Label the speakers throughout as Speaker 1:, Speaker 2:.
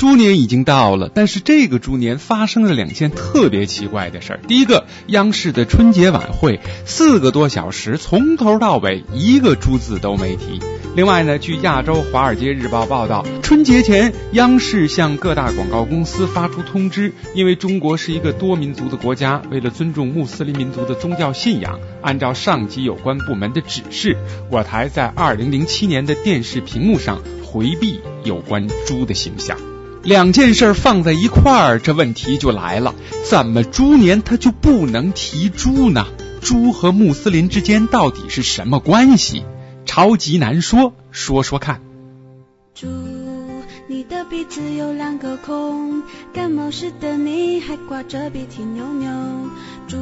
Speaker 1: 猪年已经到了，但是这个猪年发生了两件特别奇怪的事儿。第一个，央视的春节晚会四个多小时，从头到尾一个猪字都没提。另外呢，据亚洲华尔街日报报道，春节前央视向各大广告公司发出通知，因为中国是一个多民族的国家，为了尊重穆斯林民族的宗教信仰，按照上级有关部门的指示，我台在二零零七年的电视屏幕上回避有关猪的形象。两件事放在一块儿，这问题就来了：怎么猪年它就不能提猪呢？猪和穆斯林之间到底是什么关系？超级难说，说说看。
Speaker 2: 猪，你的鼻子有两个孔，感冒时的你还挂着鼻涕牛牛。猪。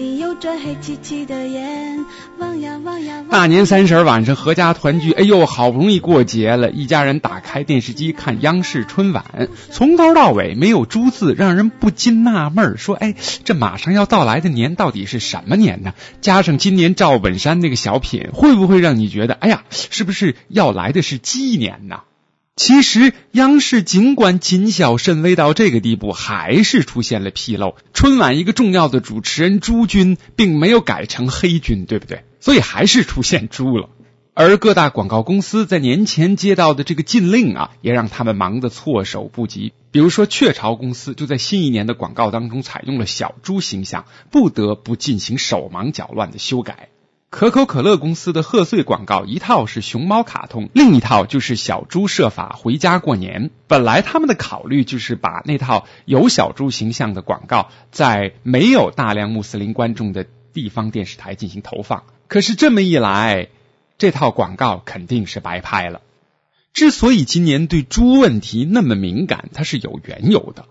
Speaker 2: 你有着黑漆漆的眼，望呀望呀。
Speaker 1: 大年三十晚上合家团聚，哎呦，好不容易过节了，一家人打开电视机看央视春晚，从头到尾没有猪字，让人不禁纳闷说：哎，这马上要到来的年到底是什么年呢？加上今年赵本山那个小品，会不会让你觉得，哎呀，是不是要来的是鸡年呢？其实，央视尽管谨小慎微到这个地步，还是出现了纰漏。春晚一个重要的主持人朱军，并没有改成黑军，对不对？所以还是出现猪了。而各大广告公司在年前接到的这个禁令啊，也让他们忙得措手不及。比如说，雀巢公司就在新一年的广告当中采用了小猪形象，不得不进行手忙脚乱的修改。可口可乐公司的贺岁广告一套是熊猫卡通，另一套就是小猪设法回家过年。本来他们的考虑就是把那套有小猪形象的广告在没有大量穆斯林观众的地方电视台进行投放。可是这么一来，这套广告肯定是白拍了。之所以今年对猪问题那么敏感，它是有缘由的。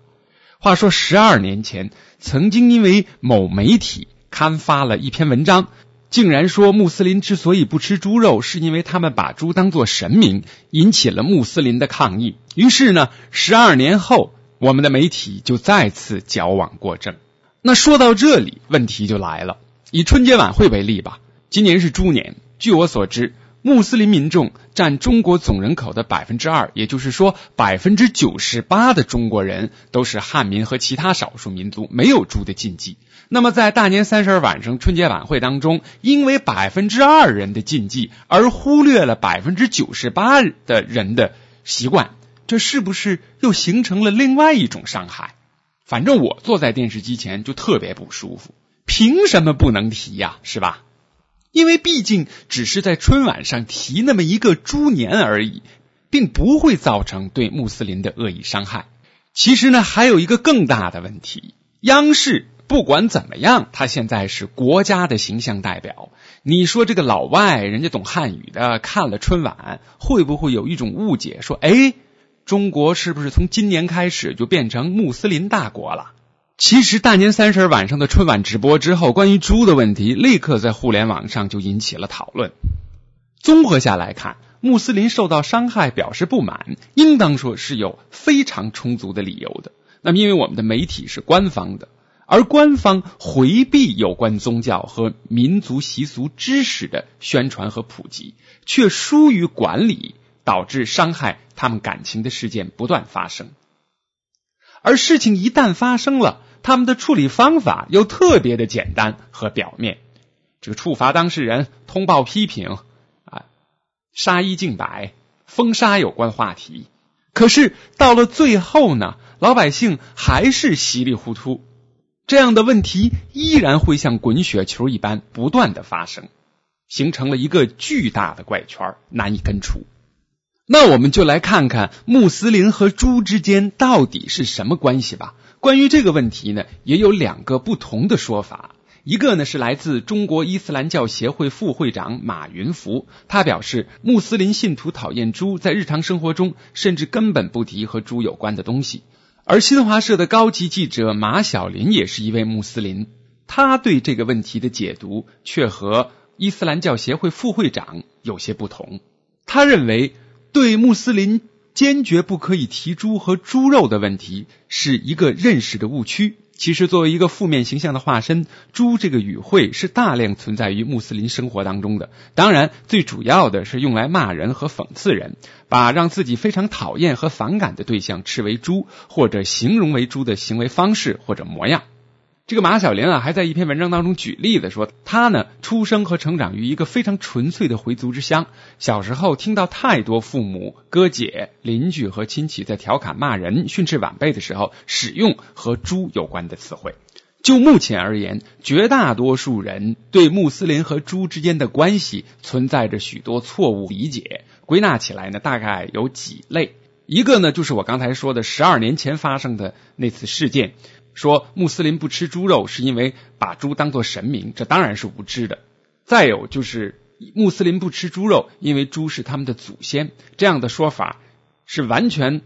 Speaker 1: 话说十二年前，曾经因为某媒体刊发了一篇文章。竟然说穆斯林之所以不吃猪肉，是因为他们把猪当作神明，引起了穆斯林的抗议。于是呢，十二年后，我们的媒体就再次矫枉过正。那说到这里，问题就来了。以春节晚会为例吧，今年是猪年，据我所知，穆斯林民众占中国总人口的百分之二，也就是说，百分之九十八的中国人都是汉民和其他少数民族，没有猪的禁忌。那么，在大年三十晚上春节晚会当中，因为百分之二人的禁忌而忽略了百分之九十八的人的习惯，这是不是又形成了另外一种伤害？反正我坐在电视机前就特别不舒服。凭什么不能提呀？是吧？因为毕竟只是在春晚上提那么一个猪年而已，并不会造成对穆斯林的恶意伤害。其实呢，还有一个更大的问题，央视。不管怎么样，他现在是国家的形象代表。你说这个老外，人家懂汉语的，看了春晚，会不会有一种误解，说，哎，中国是不是从今年开始就变成穆斯林大国了？其实大年三十晚上的春晚直播之后，关于猪的问题，立刻在互联网上就引起了讨论。综合下来看，穆斯林受到伤害表示不满，应当说是有非常充足的理由的。那么，因为我们的媒体是官方的。而官方回避有关宗教和民族习俗知识的宣传和普及，却疏于管理，导致伤害他们感情的事件不断发生。而事情一旦发生了，他们的处理方法又特别的简单和表面，这个处罚当事人、通报批评啊、杀一儆百、封杀有关话题。可是到了最后呢，老百姓还是稀里糊涂。这样的问题依然会像滚雪球一般不断的发生，形成了一个巨大的怪圈，难以根除。那我们就来看看穆斯林和猪之间到底是什么关系吧。关于这个问题呢，也有两个不同的说法。一个呢是来自中国伊斯兰教协会副会长马云福，他表示穆斯林信徒讨厌猪，在日常生活中甚至根本不提和猪有关的东西。而新华社的高级记者马晓林也是一位穆斯林，他对这个问题的解读却和伊斯兰教协会副会长有些不同。他认为，对穆斯林坚决不可以提猪和猪肉的问题是一个认识的误区，其实，作为一个负面形象的化身，猪这个语汇是大量存在于穆斯林生活当中的。当然，最主要的是用来骂人和讽刺人，把让自己非常讨厌和反感的对象斥为猪，或者形容为猪的行为方式或者模样。这个马小玲啊，还在一篇文章当中举例子说，他呢出生和成长于一个非常纯粹的回族之乡，小时候听到太多父母、哥姐、邻居和亲戚在调侃、骂人、训斥晚辈的时候，使用和猪有关的词汇。就目前而言，绝大多数人对穆斯林和猪之间的关系存在着许多错误理解，归纳起来呢，大概有几类。一个呢，就是我刚才说的十二年前发生的那次事件。说穆斯林不吃猪肉是因为把猪当作神明，这当然是无知的。再有就是穆斯林不吃猪肉，因为猪是他们的祖先，这样的说法是完全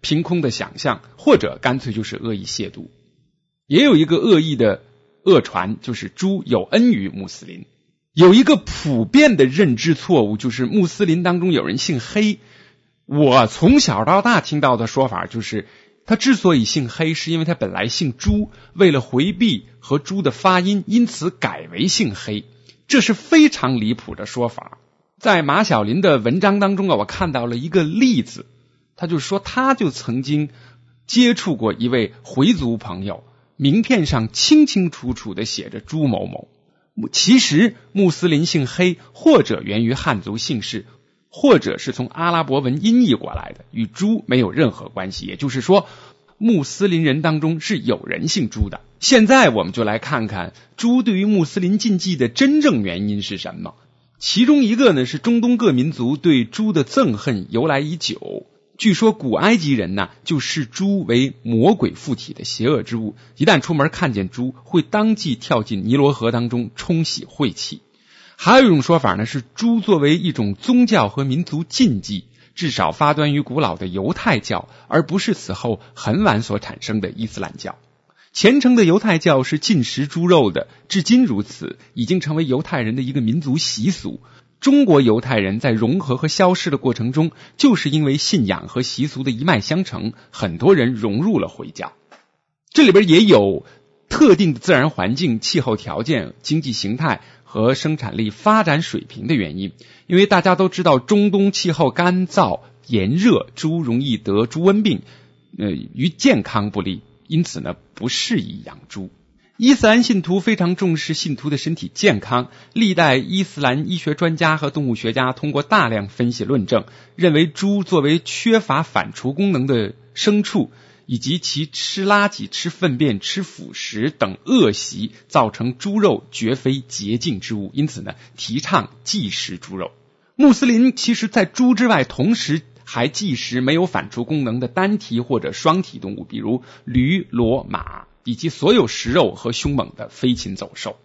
Speaker 1: 凭空的想象，或者干脆就是恶意亵渎。也有一个恶意的恶传，就是猪有恩于穆斯林。有一个普遍的认知错误，就是穆斯林当中有人姓黑。我从小到大听到的说法就是。他之所以姓黑，是因为他本来姓朱，为了回避和朱的发音，因此改为姓黑。这是非常离谱的说法。在马小林的文章当中啊，我看到了一个例子，他就说他就曾经接触过一位回族朋友，名片上清清楚楚的写着朱某某。其实穆斯林姓黑，或者源于汉族姓氏。或者是从阿拉伯文音译过来的，与猪没有任何关系。也就是说，穆斯林人当中是有人姓朱的。现在我们就来看看猪对于穆斯林禁忌的真正原因是什么。其中一个呢是中东各民族对猪的憎恨由来已久。据说古埃及人呢就视猪为魔鬼附体的邪恶之物，一旦出门看见猪，会当即跳进尼罗河当中冲洗晦气。还有一种说法呢，是猪作为一种宗教和民族禁忌，至少发端于古老的犹太教，而不是此后很晚所产生的伊斯兰教。虔诚的犹太教是禁食猪肉的，至今如此，已经成为犹太人的一个民族习俗。中国犹太人在融合和消失的过程中，就是因为信仰和习俗的一脉相承，很多人融入了回教。这里边也有特定的自然环境、气候条件、经济形态。和生产力发展水平的原因，因为大家都知道中东气候干燥炎热，猪容易得猪瘟病，呃，与健康不利，因此呢不适宜养猪。伊斯兰信徒非常重视信徒的身体健康，历代伊斯兰医学专家和动物学家通过大量分析论证，认为猪作为缺乏反刍功能的牲畜。以及其吃垃圾、吃粪便、吃腐食等恶习，造成猪肉绝非洁净之物。因此呢，提倡忌食猪肉。穆斯林其实在猪之外，同时还忌食没有反刍功能的单体或者双体动物，比如驴、骡、马，以及所有食肉和凶猛的飞禽走兽。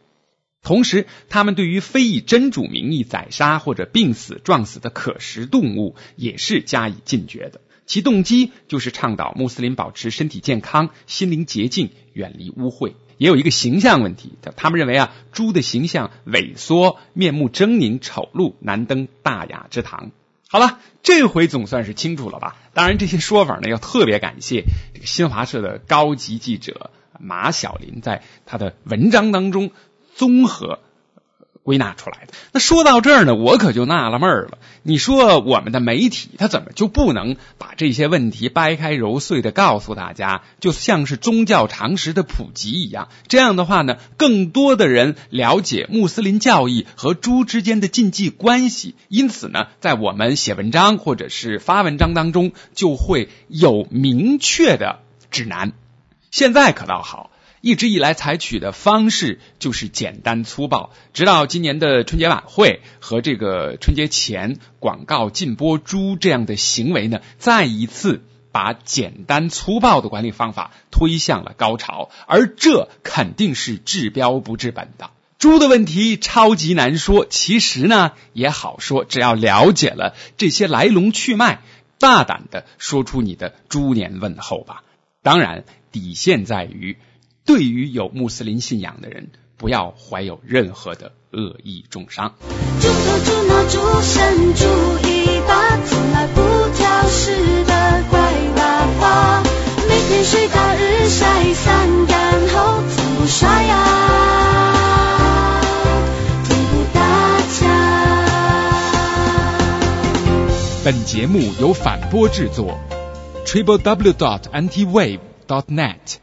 Speaker 1: 同时，他们对于非以真主名义宰杀或者病死、撞死的可食动物，也是加以禁绝的。其动机就是倡导穆斯林保持身体健康、心灵洁净、远离污秽。也有一个形象问题，他们认为啊，猪的形象萎缩、面目狰狞、丑陋，难登大雅之堂。好了，这回总算是清楚了吧？当然，这些说法呢，要特别感谢这个新华社的高级记者马晓林在他的文章当中综合。归纳出来的。那说到这儿呢，我可就纳了闷儿了。你说我们的媒体，他怎么就不能把这些问题掰开揉碎的告诉大家，就像是宗教常识的普及一样？这样的话呢，更多的人了解穆斯林教义和猪之间的禁忌关系，因此呢，在我们写文章或者是发文章当中，就会有明确的指南。现在可倒好。一直以来采取的方式就是简单粗暴，直到今年的春节晚会和这个春节前广告禁播猪这样的行为呢，再一次把简单粗暴的管理方法推向了高潮，而这肯定是治标不治本的。猪的问题超级难说，其实呢也好说，只要了解了这些来龙去脉，大胆的说出你的猪年问候吧。当然，底线在于。对于有穆斯林信仰的人，不要怀有任何的恶意重伤。
Speaker 2: 从来不挑食的乖娃娃，每天睡日晒三后，从不刷牙。
Speaker 1: 本节目由反播制作，triplew dot antiwave dot net。